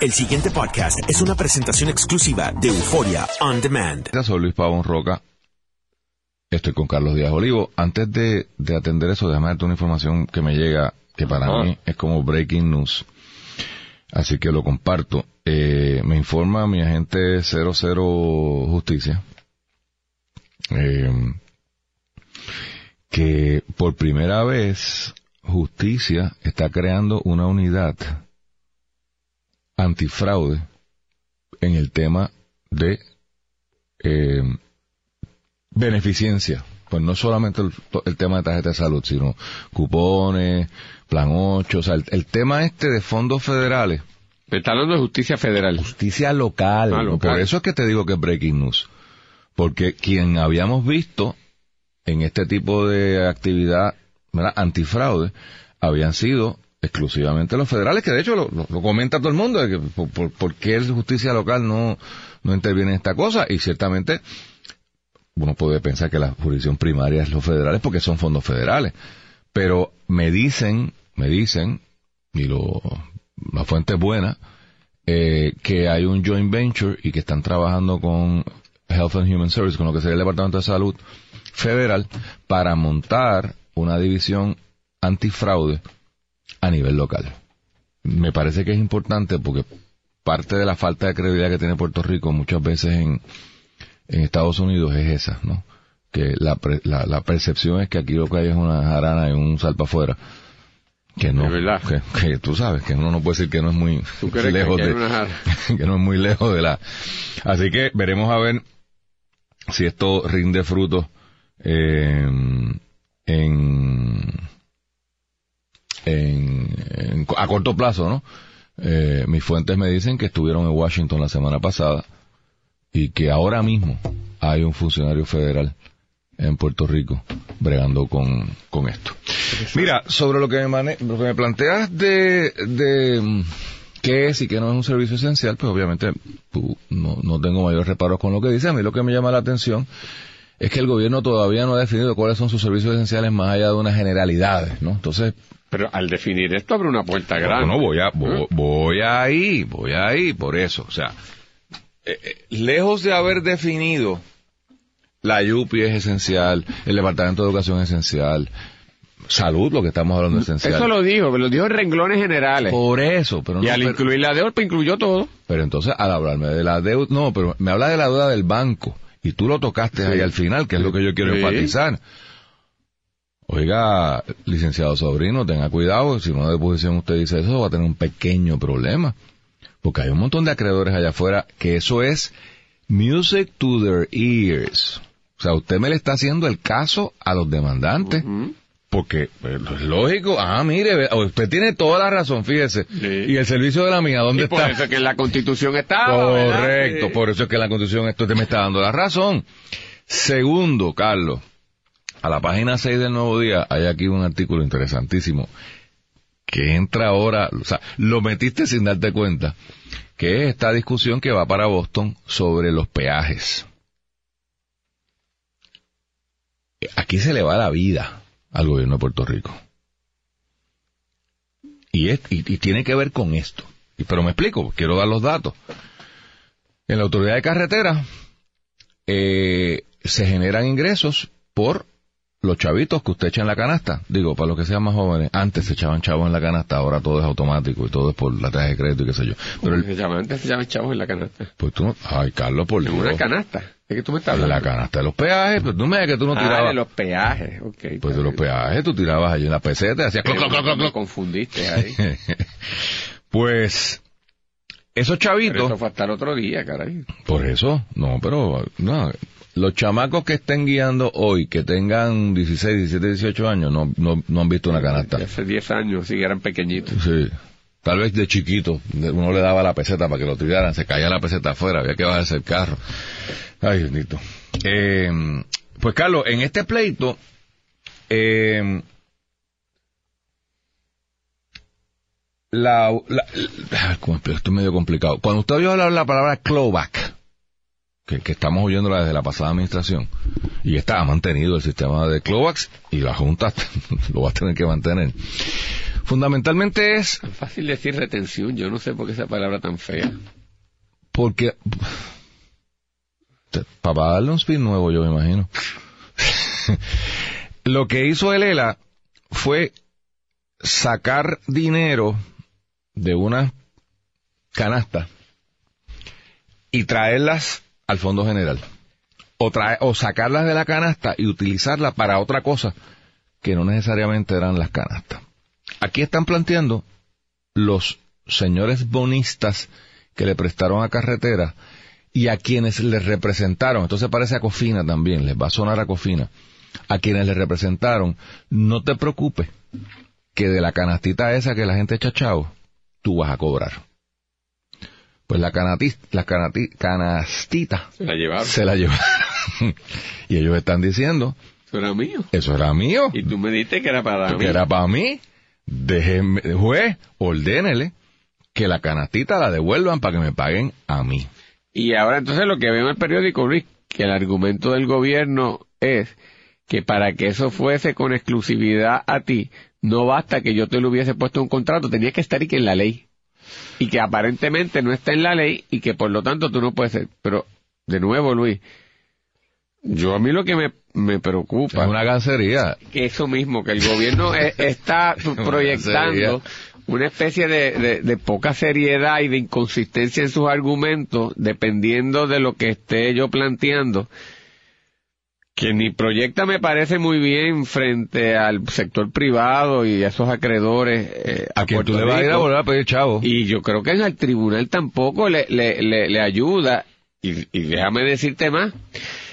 El siguiente podcast es una presentación exclusiva de Euforia On Demand. Soy Luis Pavón Roca. Estoy con Carlos Díaz Olivo. Antes de, atender eso, déjame darte una información que me llega, que para mí es como breaking news. Así que lo comparto. Eh, me informa mi agente 00 Justicia eh, que por primera vez Justicia está creando una unidad antifraude en el tema de eh, beneficencia. Pues no solamente el, tema de tarjeta de salud, sino cupones, plan 8, o sea, el, tema este de fondos federales. está hablando de justicia federal. Justicia local. Ah, Por eso es que te digo que es breaking news. Porque quien habíamos visto en este tipo de actividad antifraude habían sido exclusivamente los federales, que de hecho lo, comenta todo el mundo, que por, qué el justicia local no, no interviene en esta cosa, y ciertamente uno puede pensar que la jurisdicción primaria es los federales porque son fondos federales, pero me dicen, me dicen, y lo, la fuente es buena, eh, que hay un joint venture y que están trabajando con Health and Human Services, con lo que sería el Departamento de Salud Federal, para montar una división antifraude a nivel local. Me parece que es importante porque parte de la falta de credibilidad que tiene Puerto Rico muchas veces en, en Estados Unidos es esa, ¿no? Que la, la, percepción es que aquí lo que hay es una jarana y un salpa afuera. Que no, que, que, tú sabes, que uno no puede decir que no es muy lejos de, que no es muy lejos de la. Así que veremos a ver si esto rinde frutos eh, en en, a corto plazo, ¿no? Eh, mis fuentes me dicen que estuvieron en Washington la semana pasada y que ahora mismo hay un funcionario federal en Puerto Rico bregando con, con esto. Mira, sobre lo que me, lo que me planteas de, de mm, qué es y qué no es un servicio esencial, pues obviamente no, no tengo mayor reparo con lo que dice. A mí lo que me llama la atención es que el gobierno todavía no ha definido cuáles son sus servicios esenciales más allá de unas generalidades, ¿no? Entonces, pero al definir esto abre una puerta grande. No, voy, a, ¿Eh? voy, ahí, voy ahí, por eso. O sea, eh, eh, lejos de haber definido la YUPI es esencial, el Departamento de Educación es esencial, salud, lo que estamos hablando es esencial. Eso lo dijo, pero lo dijo en renglones generales. Por eso, pero no. Y al incluir la deuda, pues incluyó todo. Pero entonces, al hablarme de la deuda, no, pero me habla de la deuda del banco, y tú lo tocaste ahí al final, que es lo que yo quiero enfatizar. Oiga, licenciado sobrino, tenga cuidado, si una deposición usted dice eso, va a tener un pequeño problema. Porque hay un montón de acreedores allá afuera que eso es music to their ears. O sea, usted me le está haciendo el caso a los demandantes. Porque pues, es lógico, ah, mire, usted tiene toda la razón, fíjese. Y el servicio de la mía, ¿dónde está? Por eso es que la constitución estaba. Correcto, por eso es que la constitución esto te me está dando la razón. Segundo, Carlos, a la página 6 del Nuevo Día hay aquí un artículo interesantísimo que entra ahora, o sea, lo metiste sin darte cuenta, que es esta discusión que va para Boston sobre los peajes. Aquí se le va la vida al gobierno de Puerto Rico. Y, y, tiene que ver con esto. Pero me explico, quiero dar los datos. En la autoridad de carretera eh, se generan ingresos por los chavitos que usted echa en la canasta, digo, para los que sean más jóvenes, antes se echaban chavos en la canasta, ahora todo es automático y todo es por la tarjeta de crédito y qué sé yo. Pero antes se echaban chavos en la canasta. Pues tú no, ay Carlos, por Dios. una canasta. ¿De qué tú me estás hablando? La canasta de los peajes, pero tú me dices que tú no ah, tirabas. de los peajes, ok. Pues de los peajes, tú tirabas allí en la peseta y hacías cloc, cloc, cloc, cloc. confundiste ahí. pues, esos chavitos. Pero eso fue hasta el otro día, caray. Por eso, no, pero, no, los chamacos que estén guiando hoy, que tengan 16, 17, 18 años, no, no, no han visto una canasta. Hace 10 años, sí, eran pequeñitos. Sí. Tal vez de chiquito, uno le daba la peseta para que lo tiraran, se caía la peseta afuera, había que bajarse el carro. Ay, bendito. Eh, pues Carlos, en este pleito, eh, la, la, esto es medio complicado. Cuando usted oyó hablar la palabra clawback, que, estamos oyéndola desde la pasada administración, y está, mantenido el sistema de Clovax y la Junta lo va a tener que mantener. Fundamentalmente es Es fácil decir retención, yo no sé por qué esa palabra tan fea. porque... Para darle un spin nuevo, yo me imagino. Lo que hizo el ELA fue sacar dinero de una canasta y traerlas al Fondo General. O, trae, o sacarlas de la canasta y utilizarlas para otra cosa que no necesariamente eran las canastas. Aquí están planteando los señores bonistas que le prestaron a carretera y a quienes les representaron, entonces parece a Cofina también, les va a sonar a Cofina, a quienes le representaron, no te preocupes que de la canastita esa que la gente echa chavo, tú vas a cobrar. Pues la, canati, la canati, canastita Se la llevaron. se la llevaron. y ellos están diciendo, Eso era mío. eso era mío, Y tú me dijiste que era para mí. que era para mí. Déjeme, juez, ordénele que la canastita la devuelvan para que me paguen a mí. Y ahora entonces lo que veo en el periódico, Luis, que el argumento del gobierno es que para que eso fuese con exclusividad a ti, no basta que yo te lo hubiese puesto un contrato, tenía que estar y que en la ley. Y que aparentemente no está en la ley y que por lo tanto tú no puedes ser. Pero, de nuevo, Luis, yo a mí lo que me, me preocupa Es una gancería. que eso mismo, que el gobierno e- está proyectando una especie de, de- de poca seriedad y de inconsistencia en sus argumentos, dependiendo de lo que esté yo planteando, que ni proyecta me parece muy bien frente al sector privado y a esos acreedores. eh, A quien tú Puerto le vas a ir a volver a pedir chavo. Y yo creo que en el tribunal tampoco le, le, le, le ayuda. Y, y déjame decirte más.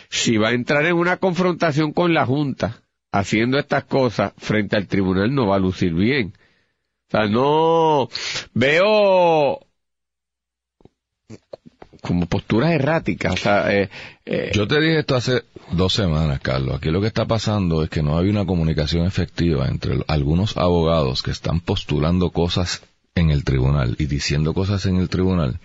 Si va a entrar en una confrontación con la Junta haciendo estas cosas frente al tribunal no va a lucir bien. O sea, no veo como posturas erráticas. O sea, eh, eh, Yo te dije esto hace dos semanas, Carlos. Aquí lo que está pasando es que no hay una comunicación efectiva entre algunos abogados que están postulando cosas en el tribunal y diciendo cosas en el tribunal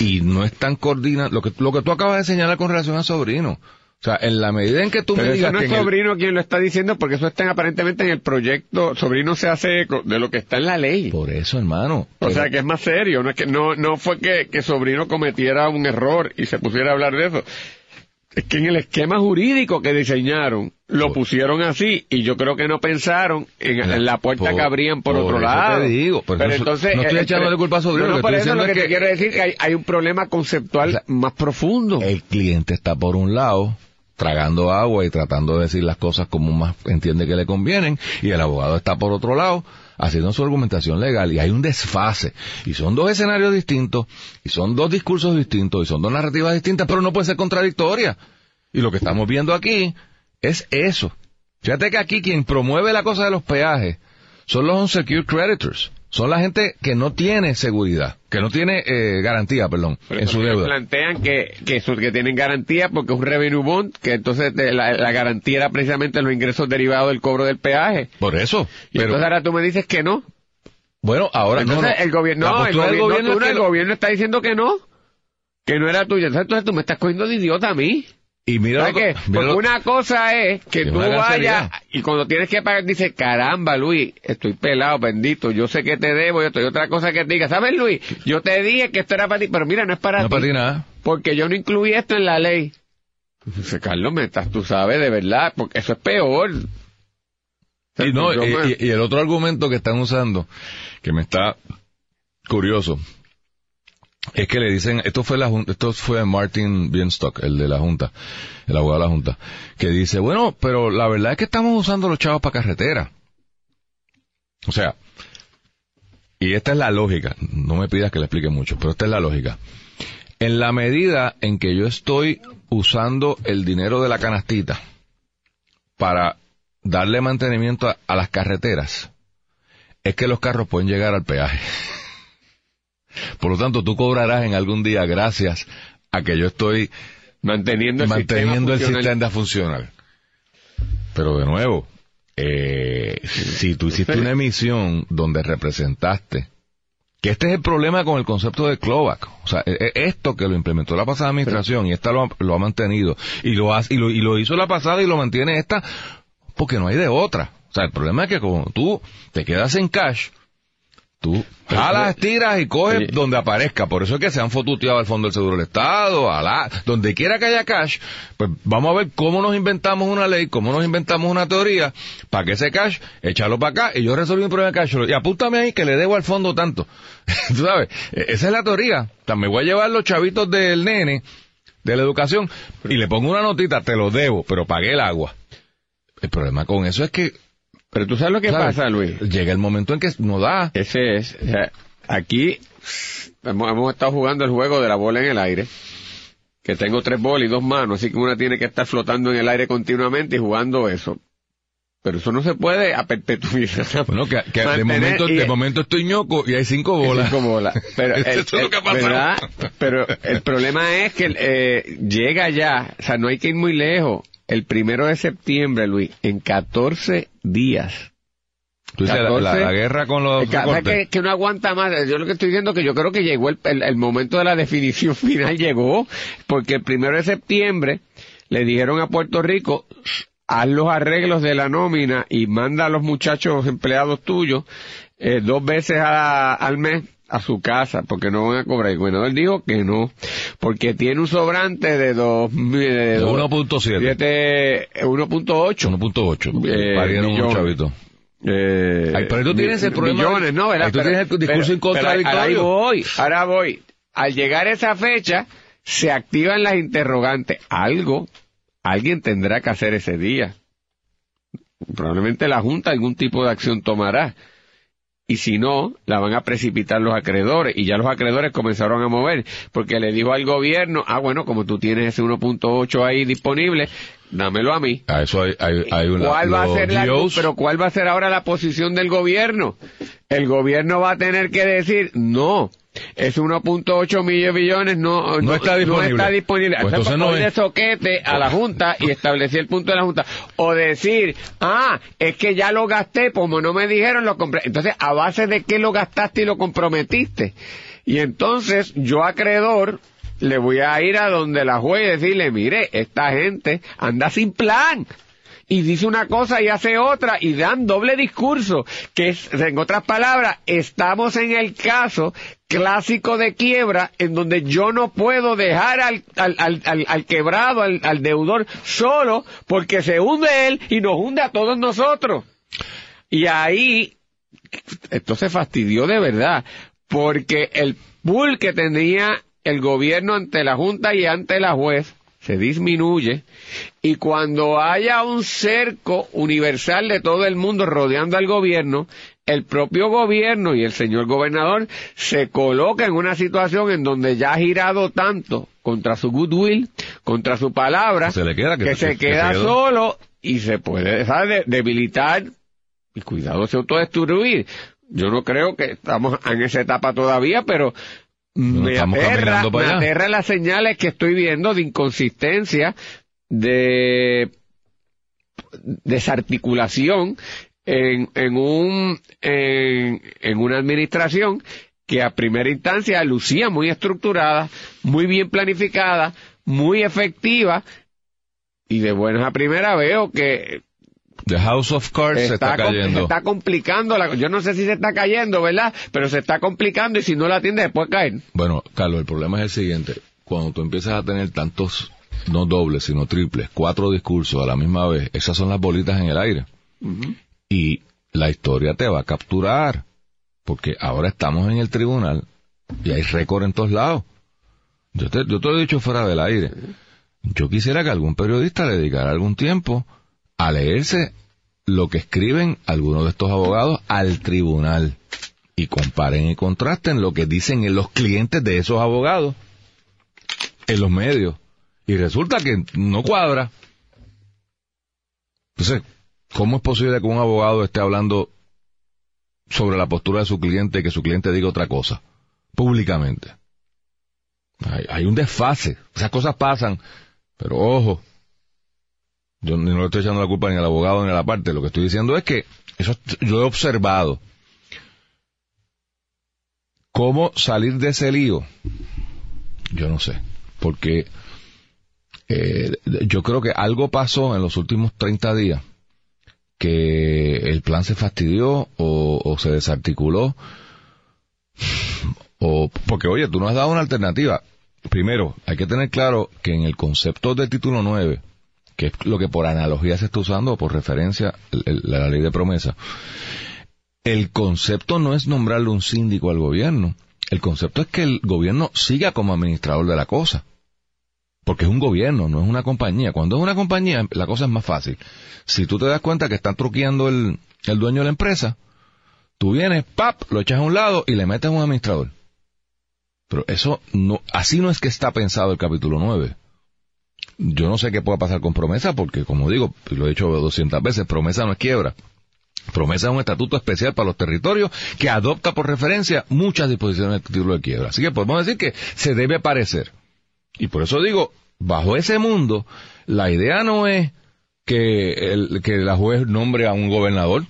y no están coordinando lo que lo que tú acabas de señalar con relación a sobrino. O sea, en la medida en que tú pero me eso digas no que es el- sobrino quien lo está diciendo porque eso está aparentemente en el proyecto. Sobrino se hace eco de lo que está en la ley. por eso, hermano. O pero- sea que es más serio, no es que no no fue que, que Sobrino cometiera un error y se pusiera a hablar de eso. Es que en el esquema jurídico que diseñaron lo pusieron así y yo creo que no pensaron en, en la puerta Por- que abrían por, por otro eso lado. te digo, pero eso- entonces no estoy eh, echándole pero- culpa a Sobrino, No, no, estoy eso lo que es te que- quiero decir que hay, hay un problema conceptual O sea, más profundo. el cliente está por un lado tragando agua y tratando de decir las cosas como más entiende que le convienen y el abogado está por otro lado haciendo su argumentación legal y hay un desfase y son dos escenarios distintos y son dos discursos distintos y son dos narrativas distintas pero no pueden ser contradictorias y lo que estamos viendo aquí es eso. Fíjate que aquí quien promueve la cosa de los peajes son los unsecured creditors son la gente que no tiene seguridad que no tiene eh, garantía perdón Pero en su deuda plantean que, que, que tienen garantía porque es un revenue bond, que entonces de- la, la garantía era precisamente los ingresos derivados del cobro del peaje. por eso Y pero entonces ahora tú me dices que no. Bueno, ahora no, Entonces no. el gobierno, La no, el gobierno, tú es no, que el lo- gobierno está diciendo que no, que no era tuyo. Entonces, entonces tú me estás cogiendo de idiota a mí. Y mira, ¿Sabes lo que- Porque una cosa es que Es tú vayas y cuando tienes que pagar dices, caramba Luis, estoy pelado, bendito, yo sé que te debo, estoy otra cosa que te diga, ¿sabes Luis? Yo te dije que esto era para ti, pero mira, no es para no ti. para ti nada. Porque yo no incluí esto en la ley. Dice, Carlos, me estás, tú sabes, de verdad, porque eso es peor. Y, no, y, y- y el otro argumento que están usando, que me está curioso, es que le dicen, esto fue la esto fue Martin Bienstock, el de la Junta, el abogado de la Junta, que dice, bueno, pero la verdad es que estamos usando los chavos para carretera. O sea, y esta es la lógica, no me pidas que le explique mucho, pero esta es la lógica. En la medida en que yo estoy usando el dinero de la canastita para darle mantenimiento a las carreteras, es que los carros pueden llegar al peaje. Por lo tanto, tú cobrarás en algún día gracias a que yo estoy manteniendo el manteniendo el sistema funcional. sistema funcional. Pero de nuevo, eh, si tú hiciste una emisión donde representaste que este es el problema con el concepto de clawback. O sea, e- e- esto que lo implementó la pasada administración y esta lo, ha- lo ha mantenido y lo, ha- y, lo, y lo hizo la pasada y lo mantiene esta porque no hay de otra. O sea, el problema es que como tú te quedas en cash, tú jalas, tiras y coges donde aparezca. Por eso es que se han fotuteado al Fondo del Seguro del Estado, a la, donde quiera que haya cash, pues vamos a ver cómo nos inventamos una ley, cómo nos inventamos una teoría, para que ese cash, échalo para acá y yo resolví un problema de cash. Y apúntame ahí que le debo al fondo tanto. tú sabes, e-, esa es la teoría. Me voy a llevar los chavitos del nene, de la educación, y le pongo una notita, te lo debo, pero pagué el agua. El problema con eso es que pero tú sabes lo que pasa, Luis. Llega el momento en que no da. Ese es. aquí hemos, estado jugando el juego de la bola en el aire. Que tengo tres bolas y dos manos, así que una tiene que estar flotando en el aire continuamente y jugando eso. Pero eso no se puede a perpetuidad. Bueno, que, de, momento, de momento estoy ñoco y hay cinco bolas. Cinco bolas. Pero, el, es lo que ¿verdad? Pero el problema es que eh, llega ya, o sea, no hay que ir muy lejos el primero de septiembre, Luis, en 14 días. Tú dices, la, guerra con los que, que, no aguanta más. Yo lo que estoy diciendo que yo creo que llegó el, el, momento de la definición final, llegó, porque el primero de septiembre le dijeron a Puerto Rico, haz los arreglos de la nómina y manda a los muchachos empleados tuyos eh, dos veces al mes a su casa porque no van a cobrar. Y bueno, él dijo que no, porque tiene un sobrante de dos, de 1.7. 1.8. 1.8. Eh, Ay, pero tú tienes el problema. Millones, no, ¿verdad? tú tienes el discurso incontradictorio. Ahora voy, ahora voy. Al llegar esa fecha, se activan las interrogantes. Algo, alguien tendrá que hacer ese día. Probablemente la Junta algún tipo de acción tomará y si no, la van a precipitar los acreedores. Y ya los acreedores comenzaron a mover, porque le dijo al gobierno, ah, bueno, como tú tienes ese 1.8 ahí disponible, dámelo a mí. A eso hay, hay, una, ¿Cuál va a ser la, pero cuál va a ser ahora la posición del gobierno? El gobierno va a tener que decir, no, es 1.8 millones de billones, no, no, está disponible. No está disponible. Pues entonces no es... soquete a la Junta y establecer el punto de la Junta. O decir, ah, es que ya lo gasté, como no me dijeron, lo compré. Entonces, ¿a base de qué lo gastaste y lo comprometiste? Y entonces, yo acreedor, le voy a ir a donde la juez y decirle, mire, esta gente anda sin plan y dice una cosa y hace otra y dan doble discurso, que es, en otras palabras, estamos en el caso clásico de quiebra en donde yo no puedo dejar al, al, al, al quebrado, al, al deudor solo porque se hunde él y nos hunde a todos nosotros. Y ahí, esto se fastidió de verdad, porque el pool que tenía el gobierno ante la Junta y ante la juez se disminuye y cuando haya un cerco universal de todo el mundo rodeando al gobierno, el propio gobierno y el señor gobernador se coloca en una situación en donde ya ha girado tanto contra su goodwill, contra su palabra, que, se, queda solo y se puede debilitar y cuidado se autodestruir. Yo no creo que estamos en esa etapa todavía, pero me aterra, me aterra las señales que estoy viendo de inconsistencia, de desarticulación en, en un en, en una administración que a primera instancia lucía muy estructurada, muy bien planificada, muy efectiva, y de buenas a primera veo que The House of Cards se está cayendo. Se está complicando, la, yo no sé si se está cayendo, ¿verdad? Pero se está complicando y si no la atiende puede caer. Bueno, Carlos, el problema es el siguiente. Cuando tú empiezas a tener tantos, no dobles, sino triples, cuatro discursos a la misma vez, esas son las bolitas en el aire. Y la historia te va a capturar. Porque ahora estamos en el tribunal y hay récord en todos lados. Yo te, yo te lo he dicho fuera del aire. Yo quisiera que algún periodista le dedicara algún tiempo a leerse lo que escriben algunos de estos abogados al tribunal y comparen y contrasten lo que dicen los clientes de esos abogados en los medios. Y resulta que no cuadra. Entonces, ¿cómo es posible que un abogado esté hablando sobre la postura de su cliente y que su cliente diga otra cosa públicamente? Hay, hay un desfase. Esas cosas pasan. Pero ojo, yo no le estoy echando la culpa ni al abogado ni a la parte. Lo que estoy diciendo es que eso yo he observado cómo salir de ese lío. Yo no sé, porque eh, yo creo que algo pasó en los últimos 30 días que el plan se fastidió o, se desarticuló. O, porque oye, tú no has dado una alternativa. Primero, hay que tener claro que en el concepto del título 9, que es lo que por analogía se está usando o por referencia la ley de promesa, el concepto no es nombrarle un síndico al gobierno. El concepto es que el gobierno siga como administrador de la cosa. Porque es un gobierno, no es una compañía. Cuando es una compañía, la cosa es más fácil. Si tú te das cuenta que están truqueando el, el dueño de la empresa, tú vienes, pap, lo echas a un lado y le metes a un administrador. Pero eso no, así no es que está pensado el capítulo 9. Yo no sé qué pueda pasar con promesa, porque como digo, lo he dicho 200 veces, promesa no es quiebra. Promesa es un estatuto especial para los territorios que adopta por referencia muchas disposiciones del título de quiebra. Así que podemos decir que se debe parecer. Y por eso digo, bajo ese mundo, la idea no es que, el, que la juez nombre a un gobernador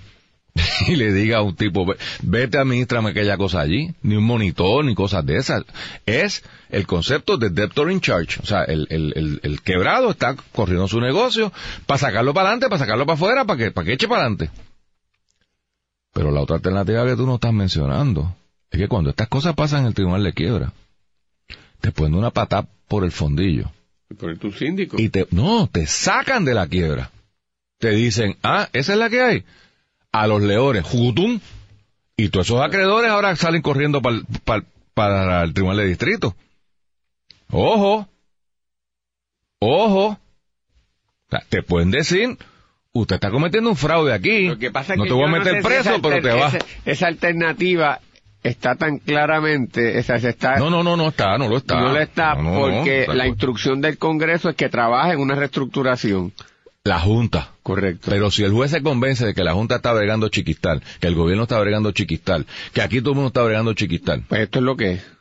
y le diga a un tipo, vete, administrame aquella cosa allí, ni un monitor, ni cosas de esas. Es el concepto de debtor in charge. O sea, el, el, el, quebrado está corriendo su negocio para sacarlo para adelante, para sacarlo para afuera, para que, para que eche para adelante. Pero la otra alternativa que tú no estás mencionando es que cuando estas cosas pasan en el tribunal de quiebra, te ponen una patada por el fondillo. Por tu síndico. Y te, no, te sacan de la quiebra. Te dicen, ah, esa es la que hay. A los leones, jutum. Y todos esos acreedores ahora salen corriendo para el tribunal de distrito. Ojo. Ojo. te pueden decir, usted está cometiendo un fraude aquí. no te voy a meter preso, pero te vas. esa alternativa está tan claramente, esa, se está, no, no, no, no está, no lo está. No lo está porque la instrucción del Congreso es que trabaje en una reestructuración. La Junta. Correcto. Pero si el juez se convence de que la Junta está bregando chiquistal, que el gobierno está bregando chiquistal, que aquí todo el mundo está bregando chiquistal. Pues esto es lo que es.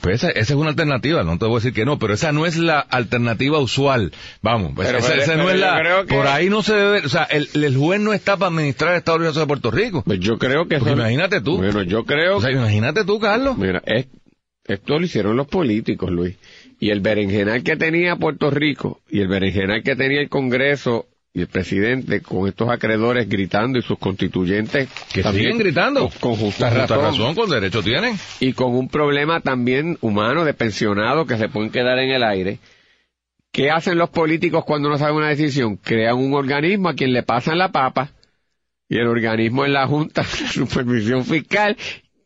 Pues esa, es una alternativa, no te voy a decir que no, pero esa no es la alternativa usual. Vamos, pues esa, no es la... Por ahí no se debe... O sea, el, el juez no está para administrar el Estado Unidos de Puerto Rico. Pues yo creo que... imagínate tú. Bueno, yo creo... O sea, imagínate tú, Carlos. Mira, esto lo hicieron los políticos, Luis. Y el berenjenal que tenía Puerto Rico y el berenjenal que tenía el Congreso y el presidente con estos acreedores gritando y sus constituyentes que siguen gritando. con, justa, razón, con derecho tienen. Y con un problema también humano de pensionados que se pueden quedar en el aire. ¿qué hacen los políticos cuando no saben una decisión? crean un organismo a quien le pasan la papa y el organismo es la Junta de Supervisión Fiscal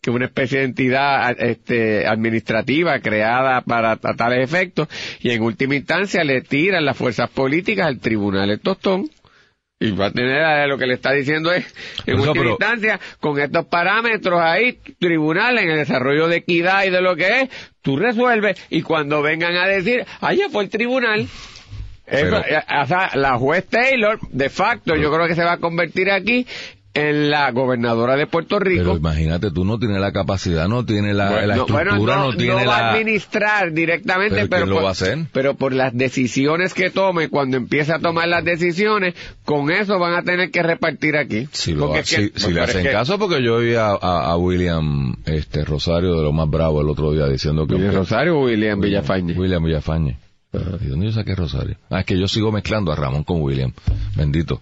que es una especie de entidad este, administrativa creada para tales efectos, y en última instancia le tiran las fuerzas políticas al tribunal el tostón, y va a tener lo que le está diciendo es, en última instancia, con estos parámetros ahí, tribunal en el desarrollo de equidad y de lo que es, tú resuelves, y cuando vengan a decir, allá fue el tribunal, eh, o sea, la juez Taylor, de facto, yo creo que se va a convertir aquí la gobernadora de Puerto Rico. Pero imagínate, tú no tienes la capacidad, no tienes la, estructura, no, tiene va a administrar directamente, pero, lo va a hacer? pero por las decisiones que tome, cuando empiece a tomar las decisiones, con eso van a tener que repartir aquí. Si, lo si, le hacen caso, porque yo oí a, William este Rosario de lo más bravo el otro día diciendo que... ¿William Rosario o William Villafañe? William Villafañe. ¿Y dónde yo saqué Rosario? Ah, es que yo sigo mezclando a Ramón con William. Bendito.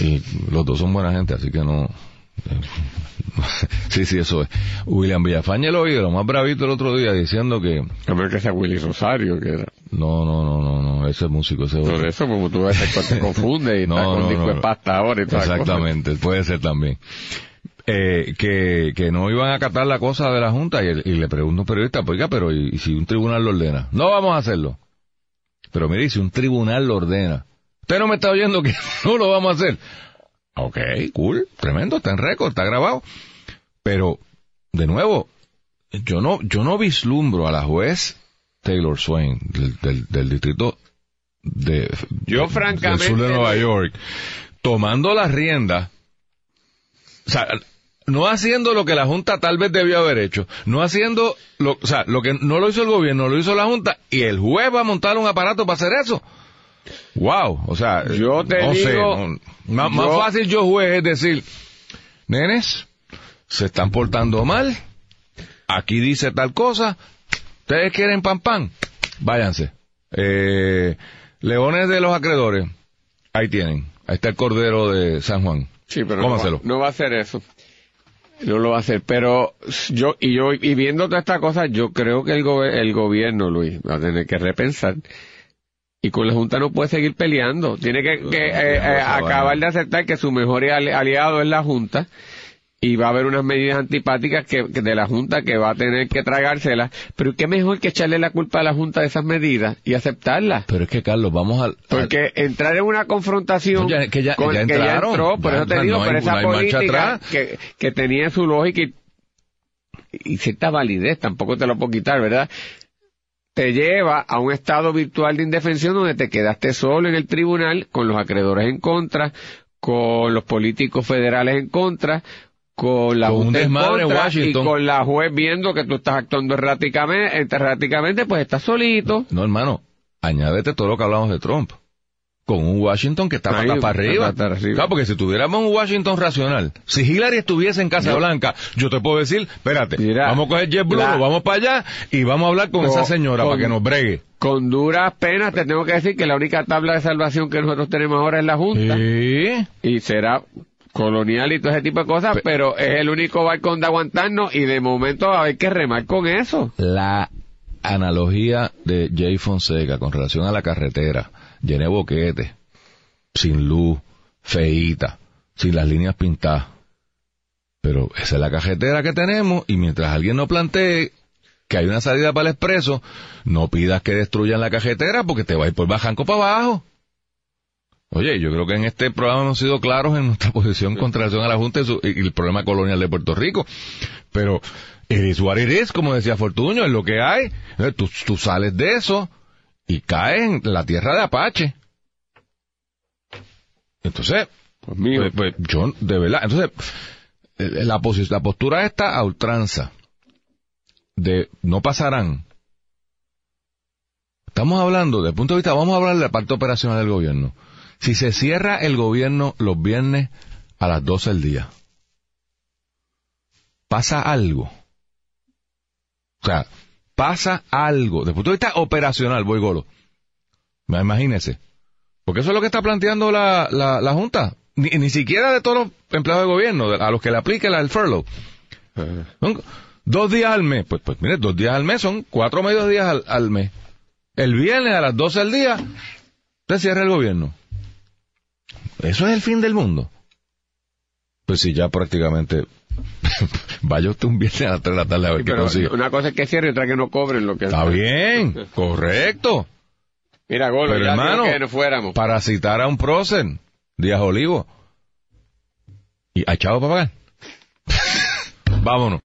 Y los dos son buena gente, así que no... sí, sí, eso es. William Villafañe lo oí lo más bravito el otro día diciendo que... Ver que sea Willy Rosario, que era. No, no, no, no, no, ese es músico, ese Por eso, como tú ves, te confunde y no, está con disco de pasta ahora y Exactamente, puede ser también. Eh, que, que no iban a acatar la cosa de la Junta y, le pregunto a un periodista, oiga, pero ¿y, si un tribunal lo ordena? No vamos a hacerlo. Pero mire, si un tribunal lo ordena, Usted no me está oyendo que no lo vamos a hacer. Ok, cool, tremendo, está en récord, está grabado. Pero, de nuevo, yo no, yo no vislumbro a la juez Taylor Swain del, del, distrito de, yo, francamente, del sur de Nueva York, tomando las riendas, o sea, no haciendo lo que la Junta tal vez debió haber hecho, no haciendo, lo, o sea, lo que no lo hizo el gobierno, lo hizo la Junta, y el juez va a montar un aparato para hacer eso. Wow, o sea, yo te digo, más, fácil yo juez es decir, nenes, se están portando mal, aquí dice tal cosa, ustedes quieren pan pan, váyanse. Eh, leones de los acreedores, ahí tienen. Ahí está el Cordero de San Juan. Sí, pero no va, no va, a hacer eso. No lo va a hacer. Pero yo, y yo, y viendo toda esta cosa, yo creo que el, el gobierno, Luis, va a tener que repensar. Y con la Junta no puede seguir peleando. Tiene que, eh, eh, acabar de aceptar que su mejor aliado es la Junta y va a haber unas medidas antipáticas que, de la Junta que va a tener que tragárselas. Pero qué mejor que echarle la culpa a la Junta de esas medidas y aceptarlas. Pero es que, Carlos, vamos al... Porque entrar en una confrontación que ya, con, que ya entró, por eso te digo, por esa política que, que tenía su lógica y, y cierta validez, tampoco te lo puedo quitar, ¿verdad? Te lleva a un estado virtual de indefensión donde te quedaste solo en el tribunal con los acreedores en contra, con los políticos federales en contra, con la Junta y con la juez viendo que tú estás actuando erráticamente, erráticamente, pues estás solito. No, hermano, añádete todo lo que hablamos de Trump. Con un Washington que está para, arriba. Claro, porque si tuviéramos un Washington racional, si Hillary estuviese en Casa Blanca, yo te puedo decir, espérate, vamos a coger JetBlue, vamos para allá y vamos a hablar con, esa señora para que nos bregue. Con duras penas te tengo que decir que la única tabla de salvación que nosotros tenemos ahora es la Junta. ¿Sí? Y será colonial y todo ese tipo de cosas, pero es el único balcón de aguantarnos y de momento hay que remar con eso. La analogía de Jay Fonseca con relación a la carretera, llené boquete, sin luz, feíta, sin las líneas pintadas. Pero esa es la carretera que tenemos y mientras alguien no plantee que hay una salida para el expreso, no pidas que destruyan la carretera porque te va a ir por bajanco para abajo. Oye, yo creo que en este programa hemos sido claros en nuestra posición contra relación a la Junta y, el problema colonial de Puerto Rico. Pero eres what it como decía Fortuño, es lo que hay. Tú sales de eso y caes en la tierra de Apache. Entonces, pues, pues, pues, yo, de verdad, entonces, eh, la, la postura esta a ultranza de no pasarán. Estamos hablando, desde el punto de vista, vamos a hablar de la parte operacional del gobierno. Si se cierra el gobierno los viernes a las 12 del día, pasa algo. O sea, pasa algo. Desde el punto de vista operacional, voy golo. Imagínese. Porque eso es lo que está planteando la, la, Junta. Ni, siquiera de todos los empleados de gobierno, a los que le aplique el furlough. dos días al mes. Pues, pues mire, dos días al mes son cuatro medios días al, al mes. El viernes a las 12 del día se cierra el gobierno. ¿Eso es el fin del mundo? Pues sí, ya prácticamente vaya usted un viernes a las 3 de la tarde a ver qué consigue. Una cosa es que cierre y otra que no cobren lo que Está bien, correcto. Mira, Golo, Pero hermano, que no fuéramos. para citar a un prócer, Díaz Olivo. ¿Y a Chavo para pagar? Vámonos.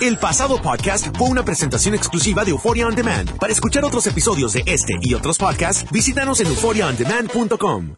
El pasado podcast fue una presentación exclusiva de Euphoria On Demand. Para escuchar otros episodios de este y otros podcasts, visítanos en euphoriaondemand.com.